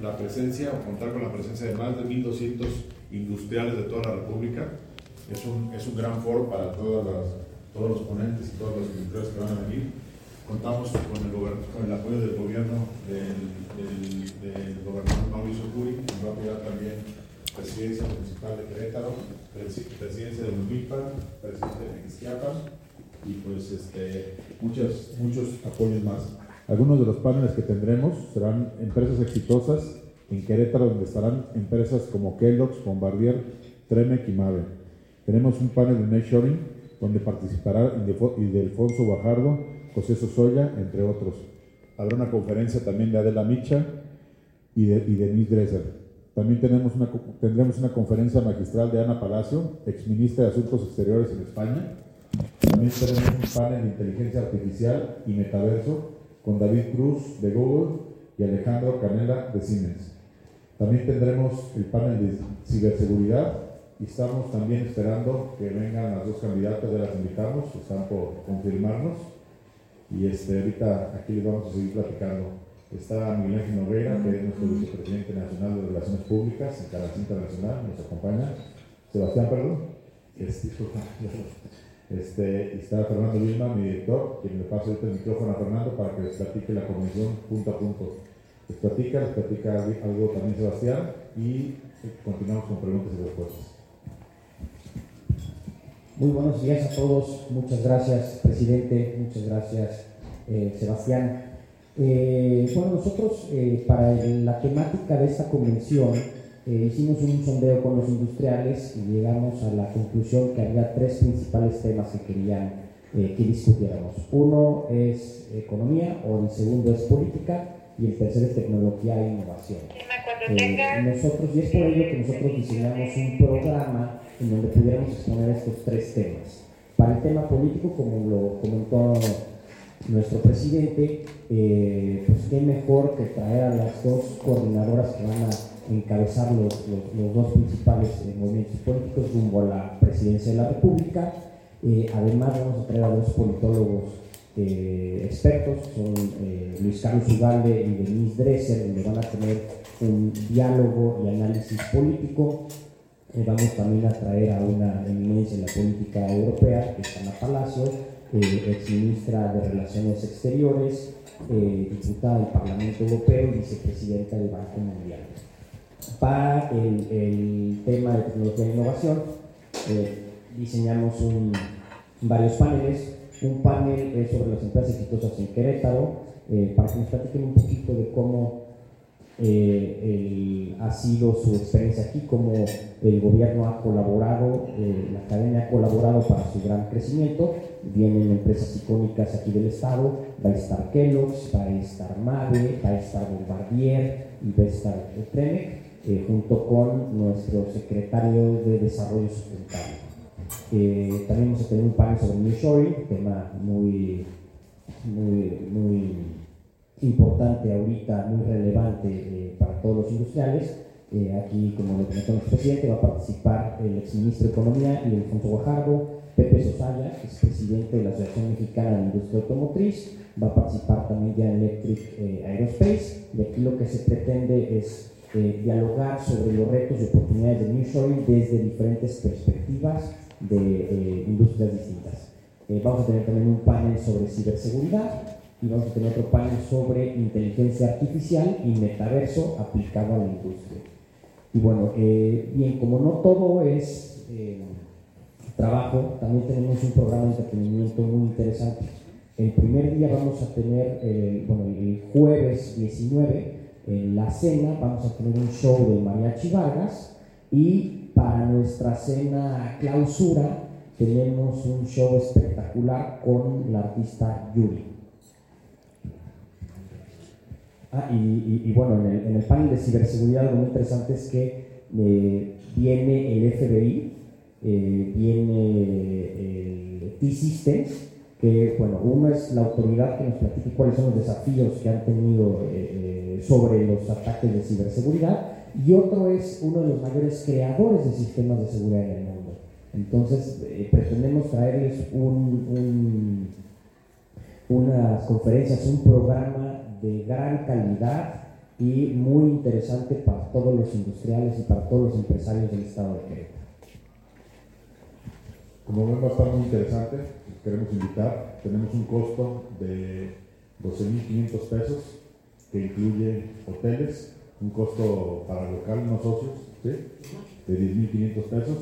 la presencia o contar con la presencia de más de 1.200 industriales de toda la República. Es un, es un gran foro para todas las, todos los ponentes y todos los industriales que van a venir. Contamos con el, con el apoyo del gobierno del, del, gobernador Mauricio Curi, que va a apoyar también presidencia municipal de Querétaro, presidencia de Lumilpa, presidencia de Mexicapa y pues este, muchos, muchos apoyos más. Algunos de los paneles que tendremos serán empresas exitosas en Querétaro, donde estarán empresas como Kellogg's, Bombardier, Tremec y Mave. Tenemos un panel de Nearshoring, donde participará Ildefonso Bajardo, José Sosoya, entre otros. Habrá una conferencia también de Adela Micha y de, y Denise Dresser. También tenemos una, tendremos una conferencia magistral de Ana Palacio, exministra de Asuntos Exteriores en España. También tenemos un panel de inteligencia artificial y metaverso con David Cruz de Google y Alejandro Canela de Siemens. También tendremos el panel de ciberseguridad y estamos también esperando que vengan las dos candidatas, ya las invitamos, están por confirmarnos y este, ahorita aquí les vamos a seguir platicando. Está Miguel Ángel Nogueira, que es nuestro vicepresidente nacional de Relaciones Públicas en Canal Internacional, nos acompaña. Sebastián, perdón. Este, este, está Fernando Vilma, mi director, quien le paso ahorita el micrófono a Fernando para que les platique la comisión punto a punto. Les platica, les platica algo también Sebastián y continuamos con preguntas y respuestas. Muy buenos días a todos, muchas gracias presidente, muchas gracias eh, Sebastián. Eh, bueno, nosotros eh, para la temática de esta convención hicimos un sondeo con los industriales y llegamos a la conclusión que había tres principales temas que querían que discutiéramos. Uno es economía, o el segundo es política y el tercero es tecnología e innovación. nosotros, y es por ello que nosotros diseñamos un programa en donde pudiéramos exponer estos tres temas. Para el tema político, como lo comentó nuestro presidente, eh, pues qué mejor que traer a las dos coordinadoras que van a encabezar los, los, dos principales eh, movimientos políticos rumbo a la presidencia de la República. Eh, además vamos a traer a dos politólogos expertos, son Luis Carlos Ugalde y Denise Dresser, donde van a tener un diálogo y análisis político eh, vamos también a traer a una eminencia en la política europea, que es Ana Palacio, eh, ex ministra de Relaciones Exteriores, eh, diputada del Parlamento Europeo y vicepresidenta del Banco Mundial. Para el, tema de tecnología e innovación, diseñamos varios paneles. Un panel sobre las empresas exitosas en Querétaro, para que nos platiquen un poquito de cómo eh, ha sido su experiencia aquí, como el gobierno ha colaborado, eh, la academia ha colaborado para su gran crecimiento. Vienen empresas icónicas aquí del estado, va a estar Kellogg's, va a estar Mave, va a estar Bombardier y va a estar Tremec, eh, junto con nuestro secretario de Desarrollo Sustentable. también vamos a tener un panel sobre Shoring, tema muy, muy, muy importante ahorita, muy relevante eh, para todos los industriales. Eh, aquí, como lo comentó nuestro presidente, va a participar el exministro de Economía y Alfonso Guajardo, Pepe Sosaya, que es presidente de la Asociación Mexicana de Industria Automotriz, va a participar también ya Electric eh, Aerospace, y aquí lo que se pretende es dialogar sobre los retos y oportunidades de Nearshoring desde diferentes perspectivas de industrias distintas. vamos a tener también un panel sobre ciberseguridad, y vamos a tener otro panel sobre inteligencia artificial y metaverso aplicado a la industria. Y bueno, eh, bien, como no todo es eh, trabajo, también tenemos un programa de entretenimiento muy interesante. El primer día vamos a tener, eh, bueno, el jueves 19, en la cena, vamos a tener un show de Mariachi Vargas y para nuestra cena clausura tenemos un show espectacular con la artista Yuri. Ah, y, bueno, en el, panel de ciberseguridad lo muy interesante es que eh, viene el FBI, eh, viene el T-Systems, que bueno, uno es la autoridad que nos platique cuáles son los desafíos que han tenido eh, sobre los ataques de ciberseguridad, y otro es uno de los mayores creadores de sistemas de seguridad en el mundo. Entonces, pretendemos traerles un, unas conferencias, un programa de gran calidad y muy interesante para todos los industriales y para todos los empresarios del estado de Querétaro. Como ven, va a estar muy interesante. Queremos invitar. Tenemos un costo de 12.500 pesos que incluye hoteles, un costo para local, no socios, de 10.500 pesos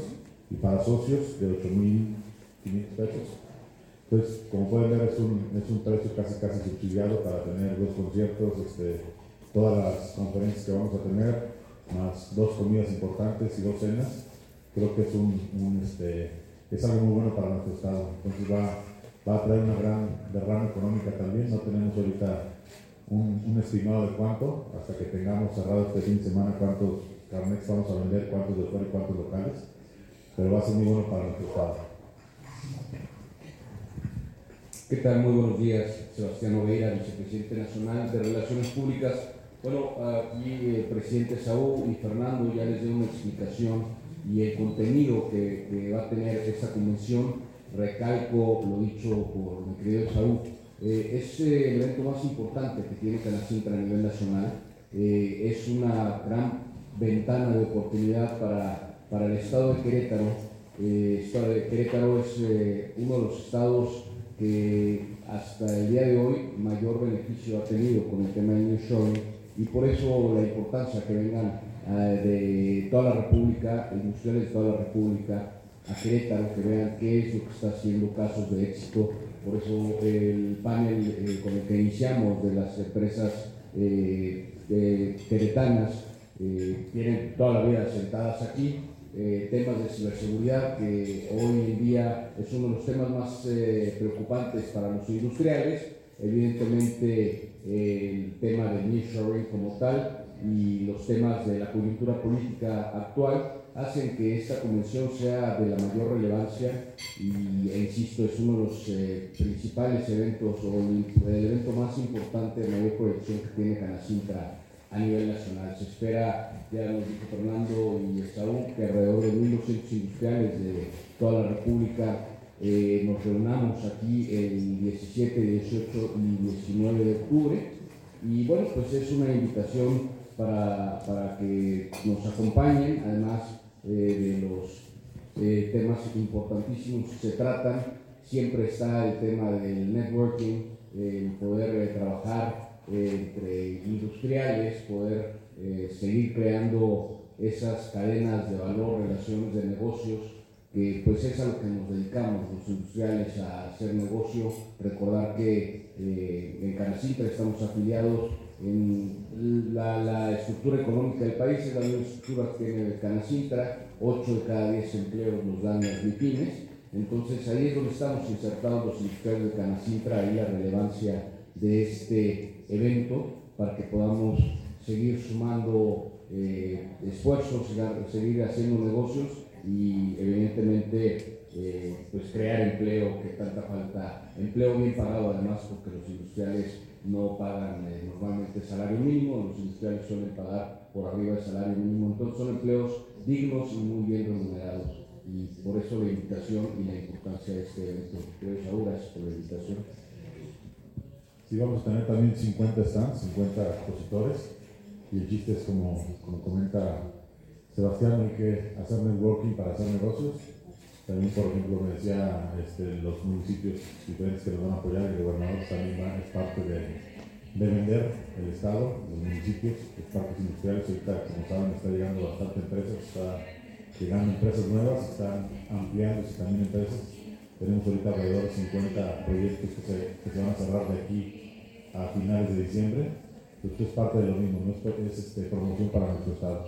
y para socios de 8.500 pesos. Entonces, como pueden ver, es un, es un precio casi casi subsidiado para tener dos conciertos, este, todas las conferencias que vamos a tener, más dos comidas importantes y dos cenas. Creo que es, un, este, es algo muy bueno para nuestro estado. Entonces va, va a traer una gran derrama económica también. No tenemos ahorita un, un, estimado de cuánto, hasta que tengamos cerrado este fin de semana cuántos carnets vamos a vender, cuántos de fuera y cuántos locales, pero va a ser muy bueno para nuestro estado. ¿Qué tal? Muy buenos días, Sebastián Oveira, vicepresidente nacional de Relaciones Públicas. Bueno, aquí el presidente Saúl y Fernando ya les dio una explicación y el contenido que, va a tener esta convención. Recalco lo dicho por mi querido Saúl eh, es eh, el evento más importante que tiene Canacintra a nivel nacional. Eh, es una gran ventana de oportunidad para, para el estado de Querétaro. el estado de Querétaro es uno de los estados que hasta el día de hoy mayor beneficio ha tenido con el tema del New Showing y por eso la importancia que vengan de toda la República, industriales de toda la República, a Querétaro, que vean qué es lo que está haciendo casos de éxito por eso el panel eh, con el que iniciamos de las empresas eh, queretanas eh, tienen toda la vida sentadas aquí. temas de ciberseguridad, que hoy en día es uno de los temas más preocupantes para los industriales. Evidentemente el tema del nearshoring como tal y los temas de la coyuntura política actual hacen que esta convención sea de la mayor relevancia y, e insisto, es uno de los eh, principales eventos o el, evento más importante de mayor proyección que tiene Canacintra a nivel nacional. Se espera, ya nos dijo Fernando y Saúl, que alrededor de 1.200 industriales de toda la República eh, nos reunamos aquí el 17, 18 y 19 de octubre. Y bueno, pues es una invitación para, para que nos acompañen. Además, eh, de los eh, temas importantísimos que se tratan. Siempre está el tema del networking, el poder eh, trabajar entre industriales, poder seguir creando esas cadenas de valor, relaciones de negocios, que pues es a lo que nos dedicamos los industriales a hacer negocio. Recordar que en Canacintra estamos afiliados en la, estructura económica del país, es la misma estructura que tiene Canacintra, 8 de cada 10 empleos nos dan las MIPIMES, entonces ahí es donde estamos insertados los industriales de Canacintra, ahí la relevancia de este evento para que podamos seguir sumando eh, esfuerzos, seguir haciendo negocios y evidentemente eh, pues crear empleo que tanta falta, empleo bien pagado además porque los industriales no pagan eh, normalmente salario mínimo, los industriales suelen pagar por arriba del salario mínimo, entonces son empleos dignos y muy bien remunerados. Y por eso la invitación y la importancia de este evento. Gracias por la invitación. Sí, vamos a tener también 50 stands, 50 expositores. Y el chiste es, como, como comenta Sebastián, hay que hacer networking para hacer negocios también, por ejemplo, me decía este, los municipios diferentes que nos van a apoyar, el gobernador también es parte de, de, vender el Estado, los municipios, los parques industriales. Ahorita, como saben, está llegando bastante empresas, está llegando empresas nuevas, están ampliándose también empresas. Tenemos ahorita alrededor de 50 proyectos que se, van a cerrar de aquí a finales de diciembre. Esto es parte de lo mismo, ¿no? es, es este, promoción para nuestro Estado.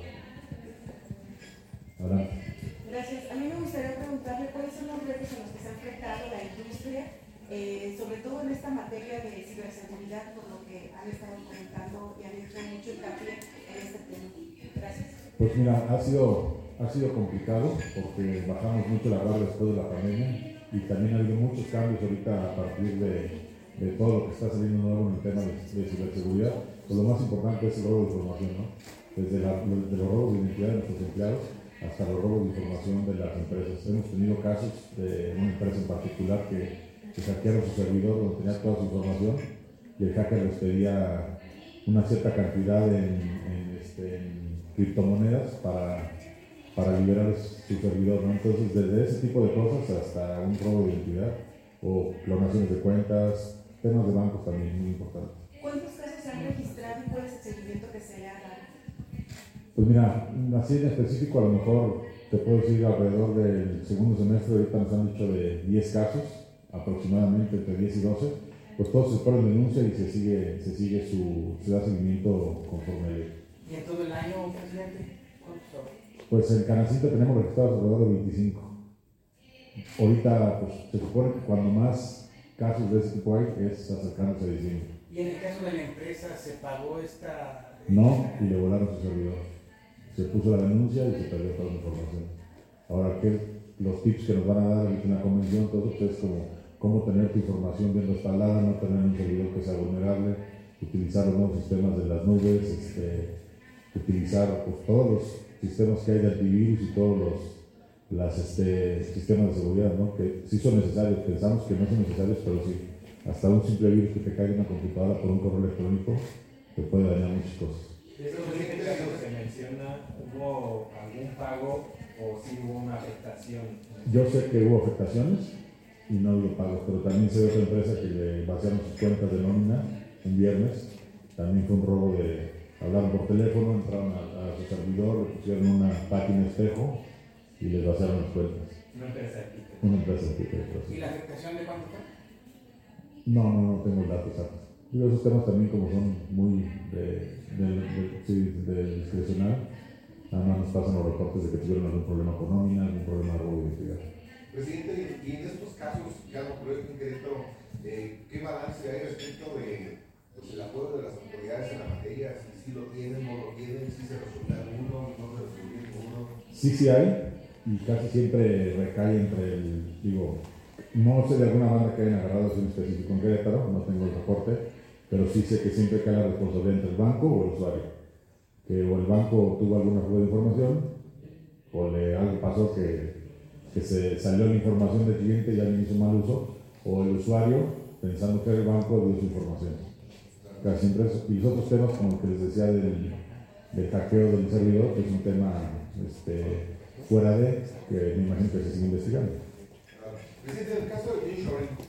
Adelante. Gracias. A mí me gustaría preguntarle cuáles son los retos en los que se ha enfrentado la industria, eh, sobre todo en esta materia de ciberseguridad, por lo que han estado comentando y han hecho mucho hincapié en este tema. Gracias. Pues mira, ha sido, ha sido complicado porque bajamos mucho la guardia después de la pandemia y también ha habido muchos cambios ahorita a partir de, de todo lo que está saliendo nuevo en el tema de, ciberseguridad. Pues lo más importante es el robo de información, ¿no? Desde la, los robos de identidad de nuestros empleados hasta los robos de información de las empresas. Hemos tenido casos de una empresa en particular que, que hackearon su servidor donde tenía toda su información y el hacker les pedía una cierta cantidad en, este, criptomonedas para, para liberar su servidor. Entonces, desde ese tipo de cosas hasta un robo de identidad o clonaciones de cuentas, temas de bancos también muy importantes. ¿Cuántos casos se han registrado y cuál es el seguimiento que se ha? Pues mira, así en específico a lo mejor te puedo decir alrededor del segundo semestre, ahorita nos han dicho de 10 casos, aproximadamente entre 10 y 12, pues todos se ponen denuncia y se sigue, se sigue su, se da seguimiento conforme ¿Y en todo el año, presidente? ¿Cuántos Pues en Canacito tenemos registrados alrededor de 25. Ahorita, pues se supone que cuando más casos de ese tipo hay es acercándose a diciembre. ¿Y en el caso de la empresa se pagó esta...? No, y le volaron su servidor se puso la denuncia y se perdió toda la información. Ahora, ¿qué, los tips que nos van a dar en una convención, todo esto es como cómo tener tu información bien respaldada, no tener un servidor que sea vulnerable, utilizar los nuevos sistemas de las nubes, este, utilizar pues, todos los sistemas que hay de antivirus y todos los las, este, sistemas de seguridad, ¿no? que sí son necesarios, pensamos que no son necesarios, pero sí, hasta un simple virus que te caiga en una computadora por un correo electrónico te puede dañar muchas cosas. ¿Eso que se menciona, hubo algún pago o si hubo una afectación? Yo sé que hubo afectaciones y no hubo pagos, pero también sé de otra empresa que le vaciaron sus cuentas de nómina un viernes. También fue un robo de. Hablaron por teléfono, entraron a, su servidor, le pusieron una página espejo y les vaciaron las cuentas. Una empresa de Una empresa de ¿Y la afectación de cuánto fue? No, no, no tengo el dato exacto. Digo, esos temas también como son muy de de, discrecional, nada más nos pasan los reportes de que tuvieron algún problema con nómina, algún problema de robo de identidad. Presidente, y en estos casos, ya lo creo en Querétaro, eh, ¿qué balance hay respecto de pues, el apoyo de las autoridades en la materia? Si, lo tienen, no lo tienen, si se resuelve uno, no se resuelve uno. Sí, sí hay, y casi siempre recae entre el, digo, no sé de alguna banda que hayan agarrado en específico en Querétaro, no tengo el reporte, pero sí sé que siempre cae la responsabilidad entre el banco o el usuario. Que o el banco tuvo alguna fuga de información, o le, algo pasó que, que se salió la información del cliente y alguien hizo mal uso, o el usuario, pensando que el banco, dio su información. Casi siempre eso. Y otros temas, como el que les decía del, del hackeo del servidor, que es un tema este, fuera de, que me imagino que se sigue investigando. Presidente, en el caso de Insurance,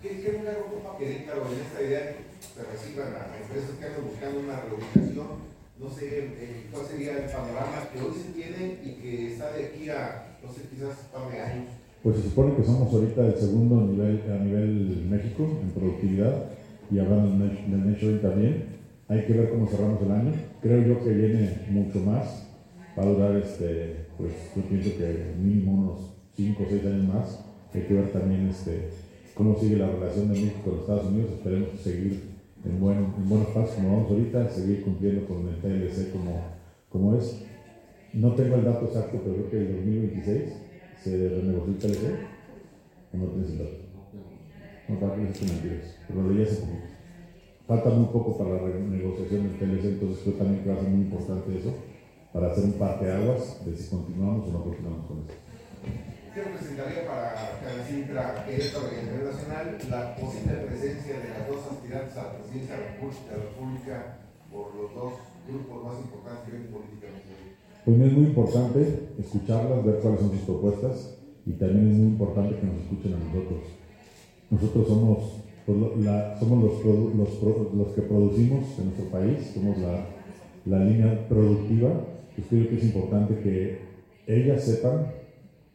¿Qué, qué lugar ocupa Querétaro en esta idea de que se reciban a empresas que andan buscando una reubicación? No sé eh, cuál sería el panorama que hoy se tiene y que está de aquí a, no sé, quizás un par de años. Pues se supone que somos ahorita el segundo nivel, a nivel México en productividad y hablando del Nature también. Hay que ver cómo cerramos el año. Creo yo que viene mucho más. Va a durar, este, pues yo pienso que mínimo unos 5 o 6 años más. Hay que ver también este, cómo sigue la relación de México con Estados Unidos. Esperemos seguir en, buen, en buenos pasos como vamos ahorita, seguir cumpliendo con el TLC como, es. No tengo el dato exacto, pero creo que en 2026 se renegoció el TLC. ¿O no tienes el dato? No, para que no mentiras, pero lo leí hace. Falta muy poco para la renegociación del TLC, entonces creo también que va a ser muy importante eso para hacer un aguas de si continuamos o no continuamos con ¿Qué representaría para Canacintra, Querétaro y nivel nacional la posible presencia de las dos aspirantes a la presidencia de la República por los dos grupos más importantes que ven políticamente? Pues es muy importante escucharlas, ver cuáles son sus propuestas y también es muy importante que nos escuchen a nosotros. Nosotros somos, pues, la, somos los, los, los, que producimos en nuestro país, somos la, la línea productiva. Pues creo que es importante que ellas sepan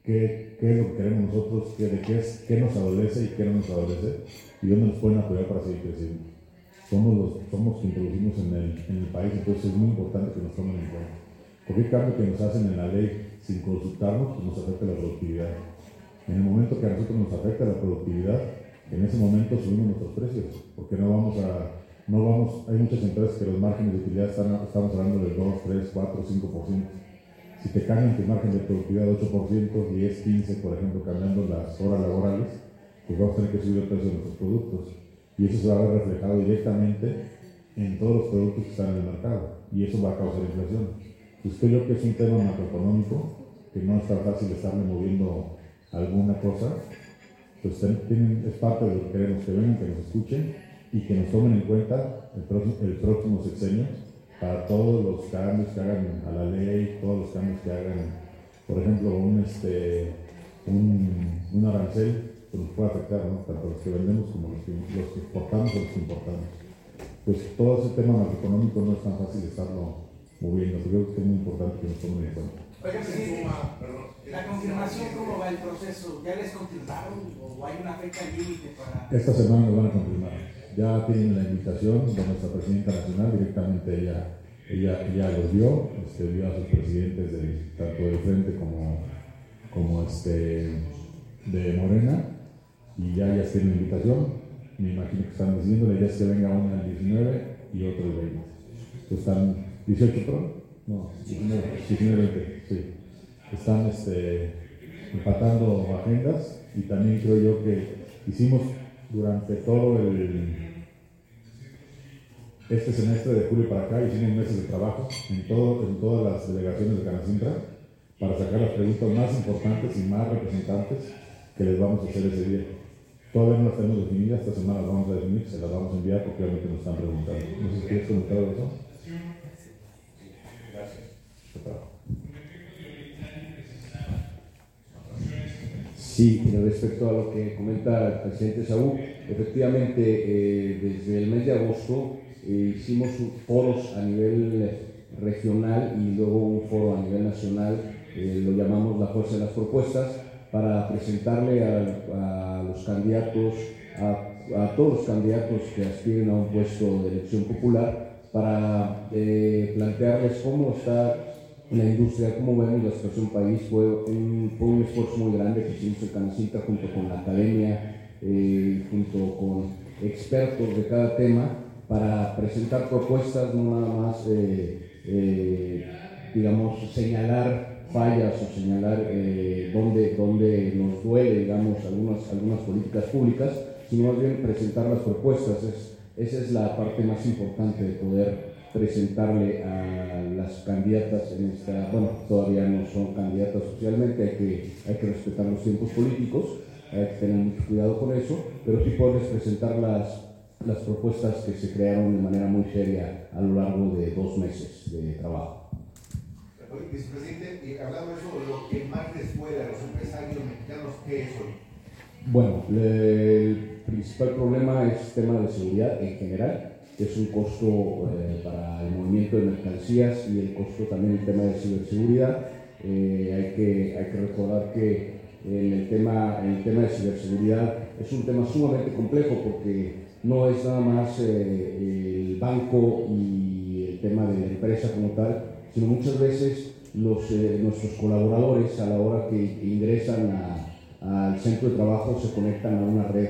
qué, qué es lo que queremos nosotros, qué, de qué, es, qué nos adolece y qué no nos adolece y dónde nos pueden apoyar para seguir creciendo. Somos los somos que introducimos en el, en el país, entonces es muy importante que nos tomen en cuenta. Cualquier cambio que nos hacen en la ley sin consultarnos pues nos afecta la productividad. En el momento que a nosotros nos afecta la productividad, en ese momento subimos nuestros precios, porque no vamos a, no vamos, hay muchas empresas que los márgenes de utilidad están, estamos hablando del 2, 3, 4, 5%. Si te cambian tu margen de productividad de 8%, 10, 15, por ejemplo, cambiando las horas laborales, pues vamos a tener que subir el precio de nuestros productos. Y eso se va a ver reflejado directamente en todos los productos que están en el mercado. Y eso va a causar inflación. Pues creo que es un tema macroeconómico, que no está fácil estarle moviendo alguna cosa. Pues es parte de lo que queremos que vengan, que nos escuchen y que nos tomen en cuenta el próximo, el próximo sexenio para todos los cambios que hagan a la ley, todos los cambios que hagan, por ejemplo, un, este, un, un arancel que nos puede afectar, ¿no? tanto los que vendemos como los que, los que exportamos o los que importamos. Pues todo ese tema macroeconómico no es tan fácil estarlo moviendo, creo que es muy importante que nos tomen en cuenta. Oiga, la confirmación, ¿cómo va el proceso? ¿Ya les confirmaron o hay una fecha límite para...? Esta semana nos van a confirmar. Ya tienen la invitación de nuestra presidenta nacional, directamente ella, ella, ella los dio, este, dio a sus presidentes de, tanto de frente como, como este, de Morena, y ya ya tienen la invitación. Me imagino que están diciendo, la idea es que venga una el 19 y otro el 20. Entonces están 18, perdón. No, 19, 19 20, sí. Están este, empatando agendas y también creo yo que hicimos durante todo el este semestre de julio para acá hicimos meses de trabajo en, todo, en todas las delegaciones de Canacintra para sacar las preguntas más importantes y más representantes que les vamos a hacer ese día. Todavía no las tenemos definidas, esta semana las vamos a definir, se las vamos a enviar porque obviamente nos están preguntando. No sé si quieres comentar algo Sí, respecto a lo que comenta el presidente Saúl, efectivamente eh, desde el mes de agosto eh, hicimos foros a nivel regional y luego un foro a nivel nacional, eh, lo llamamos la fuerza de las propuestas, para presentarle a, los candidatos, a, a, todos los candidatos que aspiren a un puesto de elección popular, para plantearles cómo está la industria, como vemos la situación país, fue un, fue un esfuerzo muy grande que hizo en Canacita junto con la academia, eh, junto con expertos de cada tema, para presentar propuestas, no nada más, eh, eh, digamos, señalar fallas o señalar dónde, dónde nos duele, digamos, algunas, algunas políticas públicas, sino más bien presentar las propuestas. Es, esa es la parte más importante de poder presentarle a las candidatas en esta, bueno, todavía no son candidatas oficialmente, hay que, hay que respetar los tiempos políticos, hay que tener mucho cuidado con eso, pero sí poderles presentar las, las propuestas que se crearon de manera muy seria a lo largo de dos meses de trabajo. Vicepresidente, hablando de eso, lo que más les puede a los empresarios mexicanos, ¿qué es hoy? Bueno, el principal problema es el tema de seguridad en general es un costo eh, para el movimiento de mercancías y el costo también el tema de ciberseguridad. Eh, hay, que, hay que recordar que en el, tema, en el tema de ciberseguridad es un tema sumamente complejo porque no es nada más eh, el banco y el tema de la empresa como tal, sino muchas veces los, nuestros colaboradores a la hora que ingresan al centro de trabajo se conectan a una red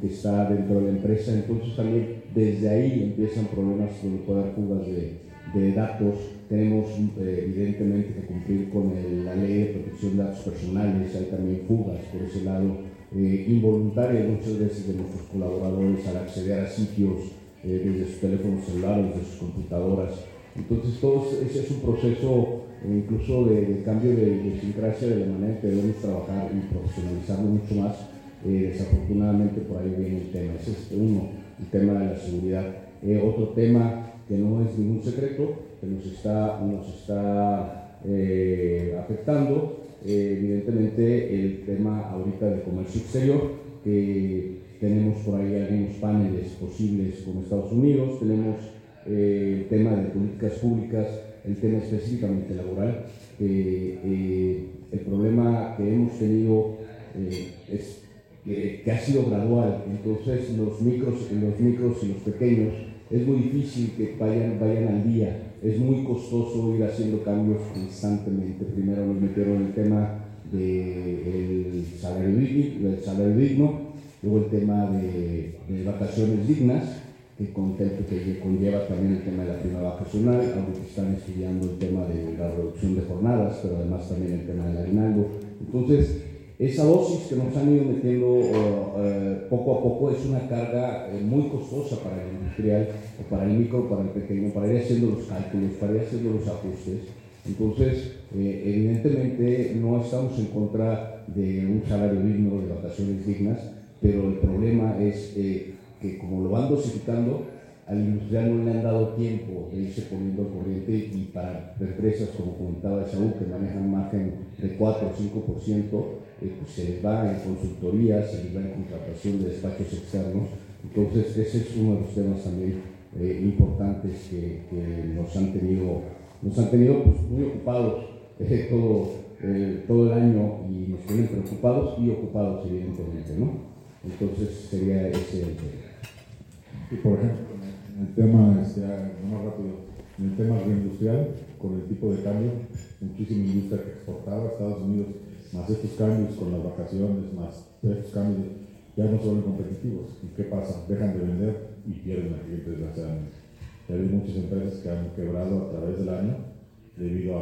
que está dentro de la empresa, entonces también desde ahí empiezan problemas donde puede haber fugas de, de datos. Tenemos eh, evidentemente que cumplir con la ley de protección de datos personales, hay también fugas por ese lado eh, involuntarias muchas veces de nuestros colaboradores al acceder a sitios eh, desde sus teléfonos celulares, desde sus computadoras. Entonces todo ese es un proceso incluso de, de, cambio de idiosincrasia de la manera en que debemos trabajar y profesionalizarlo mucho más. Desafortunadamente por ahí viene el tema. Uno el tema de la seguridad. Eh, otro tema que no es ningún secreto, que nos está, nos está eh, afectando, eh, evidentemente el tema ahorita de comercio exterior, que tenemos por ahí algunos paneles posibles con Estados Unidos, tenemos el tema de políticas públicas, el tema específicamente laboral. el problema que hemos tenido es que, que, ha sido gradual. Entonces los micros, los micros y los pequeños es muy difícil que vayan, vayan al día. Es muy costoso ir haciendo cambios constantemente. Primero nos metieron el tema del de salario, digno, salario digno, luego el tema de, de vacaciones dignas, que, contempla, que conlleva también el tema de la prima vacacional, aunque están estudiando el tema de la reducción de jornadas, pero además también el tema del aguinaldo. Entonces, esa dosis que nos han ido metiendo uh, poco a poco es una carga eh, muy costosa para el industrial, para el micro, para el pequeño, para ir haciendo los cálculos, para ir haciendo los ajustes. Entonces, eh, evidentemente no estamos en contra de un salario digno, de vacaciones dignas, pero el problema es eh, que como lo van dosificando, al industrial no le han dado tiempo de irse poniendo corriente y para empresas, como comentaba Saúl, que manejan margen de 4 o 5%, eh, pues se les va en consultoría, se les va en contratación de despachos externos. Entonces, ese es uno de los temas también eh, importantes que, que, nos han tenido, nos han tenido pues, muy ocupados eh, todo, todo el año y nos tienen preocupados y ocupados, evidentemente. ¿no? Entonces, sería ese el tema. Y por ejemplo, en el tema, este, más rápido, en el tema reindustrial, con el tipo de cambio, muchísima industria que exportaba a Estados Unidos, más estos cambios con las vacaciones, más estos cambios, ya no son competitivos. ¿Y qué pasa? Dejan de vender y pierden a clientes desgraciadamente. Ya hay muchas empresas que han quebrado a través del año debido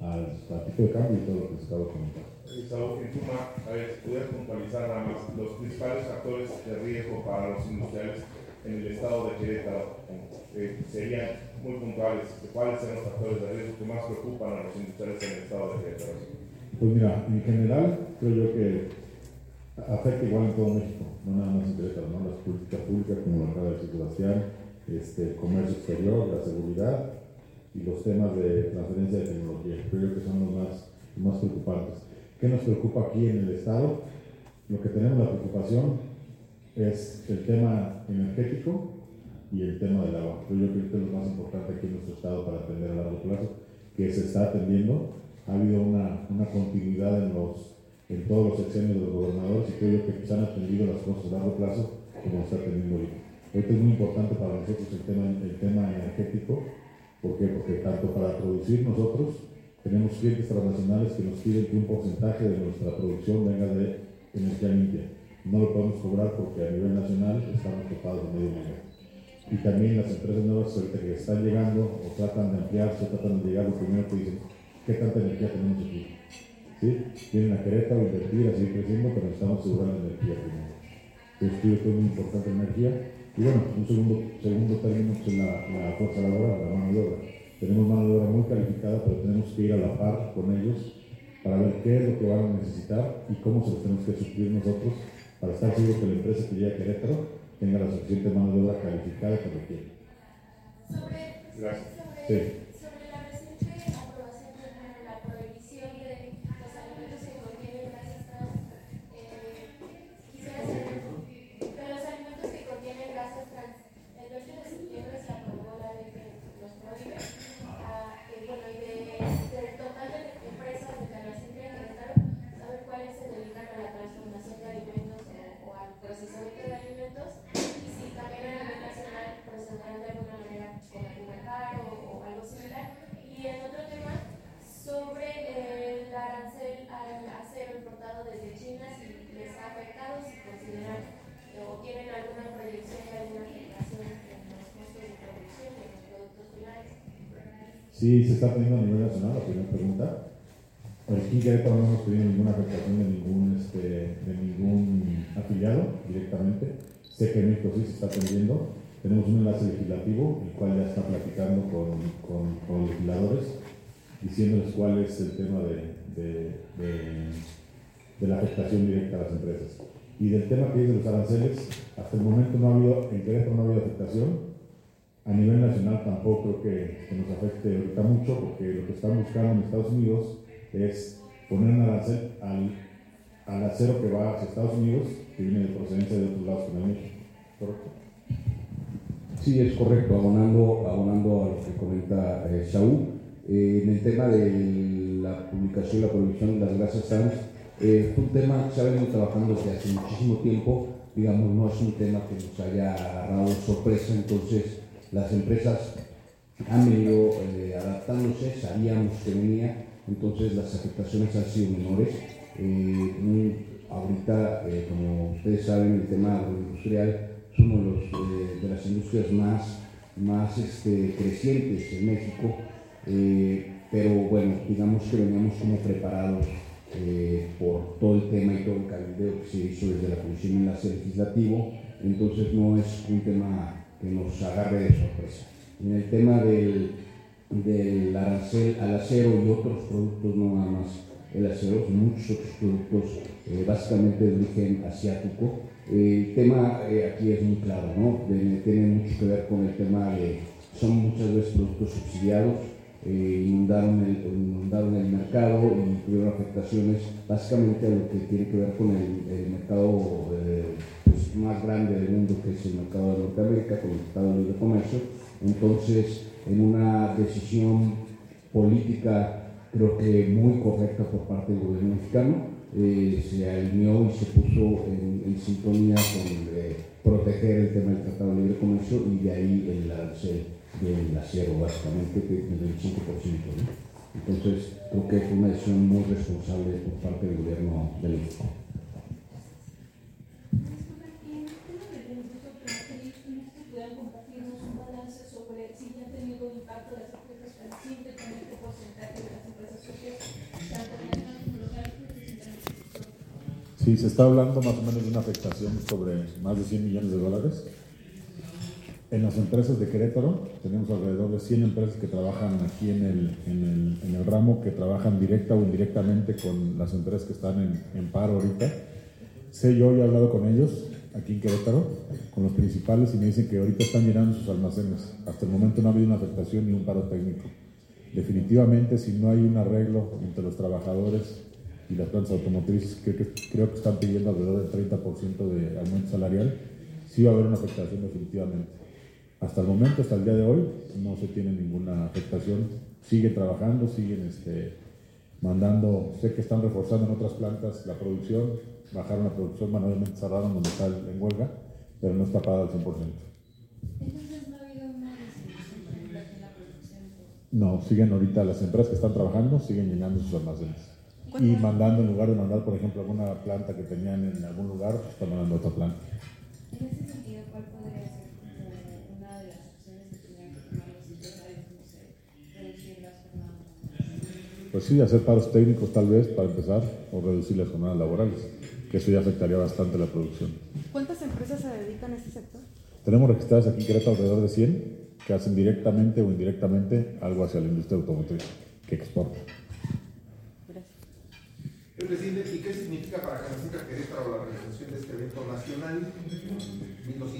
al tipo de cambio y todo lo que se acaba de comentar. Saúl, en suma, a ver, pudieras puntualizar nada más los principales factores de riesgo para los industriales en el estado de Querétaro eh, serían muy puntuales. ¿Cuáles son los factores de riesgo que más preocupan a los industriales en el estado de Querétaro? Pues mira, en general creo yo que afecta igual en todo México, no nada más en Querétaro, ¿no? las políticas públicas como de decir Sebastián, este, el comercio exterior, la seguridad y los temas de transferencia de tecnología. Creo que son los más, los más preocupantes. ¿Qué nos preocupa aquí en el estado? Lo que tenemos la preocupación es el tema energético y el tema del agua. Yo creo que es lo más importante aquí en nuestro estado para atender a largo plazo, que se está atendiendo. Ha habido una, una continuidad en, los, en todos los sexenios de los gobernadores y creo que se han atendido las cosas a largo plazo como está atendiendo hoy. Esto es muy importante para nosotros el tema, el tema energético. ¿Por qué? Porque tanto para producir nosotros tenemos clientes transnacionales que nos piden que un porcentaje de nuestra producción venga de energía limpia no lo podemos cobrar porque a nivel nacional estamos topados de medio millón. Y también las empresas nuevas que están llegando o tratan de ampliarse, tratan de llegar, lo primero que dicen, ¿qué tanta energía tenemos aquí? ¿Sí? Vienen a Querétaro a invertir, a seguir creciendo, pero necesitamos asegurar la energía primero. Entonces, creo que es muy importante la energía. Y bueno, un segundo, segundo término es la, la fuerza laboral, la mano de obra. Tenemos mano de obra muy calificada, pero tenemos que ir a la par con ellos para ver qué es lo que van a necesitar y cómo se los tenemos que suplir nosotros para estar seguro que la empresa que llegue a Querétaro tenga la suficiente mano de obra calificada que requiere. Gracias. Sí. Sí, se está teniendo a nivel nacional, la primera pregunta. Aquí en no hemos tenido ninguna afectación de ningún, este, de ningún afiliado directamente. Sé que en México sí se está atendiendo. Tenemos un enlace legislativo, el cual ya está platicando con, con, con legisladores, diciéndoles cuál es el tema de, de, de, la afectación directa a las empresas. Y del tema que es de los aranceles, hasta el momento no ha habido, en Querétaro no ha habido afectación. A nivel nacional tampoco creo que, nos afecte ahorita mucho, porque lo que están buscando en Estados Unidos es poner un arancel al, al, acero que va hacia Estados Unidos, que viene de procedencia de otros lados no México. ¿Correcto? Sí, es correcto, abonando, abonando a lo que comenta eh, Saúl. Eh, en el tema de la publicación y la producción de las grasas trans, eh, fue un tema que se ha venido trabajando desde hace muchísimo tiempo, digamos, no es un tema que nos haya agarrado sorpresa, entonces las empresas han venido eh, adaptándose, sabíamos que venía, entonces las afectaciones han sido menores. Eh, ahorita, eh, como ustedes saben, el tema agroindustrial es uno de, los, de las industrias más, más este, crecientes en México, pero bueno, digamos que veníamos como preparados por todo el tema y todo el cabildeo que se hizo desde la Comisión de Enlace Legislativo, entonces no es un tema que nos agarre de sorpresa. En el tema del del arancel al acero y otros productos no nada más el acero, muchos otros productos, eh, básicamente de origen asiático. El tema eh, aquí es muy claro, ¿no? Tiene mucho que ver con el tema de, son muchas veces productos subsidiados, eh, inundaron, el, inundaron el mercado y tuvieron afectaciones básicamente a lo que tiene que ver con el, mercado eh, más grande del mundo, que es el mercado de Norteamérica, con el de Libre Comercio. Entonces, en una decisión política creo que muy correcta por parte del gobierno mexicano, eh, se alineó y se puso en, sintonía con eh, proteger el tema del Tratado de Libre Comercio y de ahí el arancel del acero, básicamente, del 5%. ¿no? Entonces, creo que fue una decisión muy responsable por parte del gobierno de México. En el tema del impuesto automotriz, no sé si pudieran compartirnos un balance sobre si ya ha tenido impacto las empresas conscientes con este porcentaje de las empresas socias, tanto nacionales como locales, pues, internacionales. Sí, se está hablando más o menos de una afectación sobre más de 100 millones de dólares. En las empresas de Querétaro tenemos alrededor de 100 empresas que trabajan aquí en el, en el, en el ramo, que trabajan directa o indirectamente con las empresas que están en, en paro ahorita. Sé yo, ya he hablado con ellos aquí en Querétaro, con los principales, y me dicen que ahorita están llenando sus almacenes. Hasta el momento no ha habido una afectación ni un paro técnico. Definitivamente, si no hay un arreglo entre los trabajadores y las plantas automotrices, que, que creo que están pidiendo alrededor del 30% de aumento salarial, sí va a haber una afectación definitivamente. Hasta el momento, hasta el día de hoy, no se tiene ninguna afectación. Siguen trabajando, siguen este, mandando, sé que están reforzando en otras plantas la producción, bajaron la producción, manualmente cerraron donde está en huelga, pero no está pagado al 100%. Entonces no ha habido una disminución, en la producción. No, siguen ahorita las empresas que están trabajando, siguen llenando sus almacenes. Y mandando, en lugar de mandar, por ejemplo, alguna planta que tenían en algún lugar, pues, están mandando otra planta. En ese sentido, ¿cuál podría ser como una de las acciones que tendrían que tomar los empresarios, no sé, reducir las jornadas? Pues sí, hacer paros técnicos tal vez para empezar, o reducir las jornadas laborales, que eso ya afectaría bastante la producción. ¿Cuántas empresas se dedican a este sector? Tenemos registradas aquí en Querétaro alrededor de 100 que hacen directamente o indirectamente algo hacia la industria automotriz, que exporta. Presidente, ¿y qué significa para Canacita Querétaro la realización de este evento nacional? 1200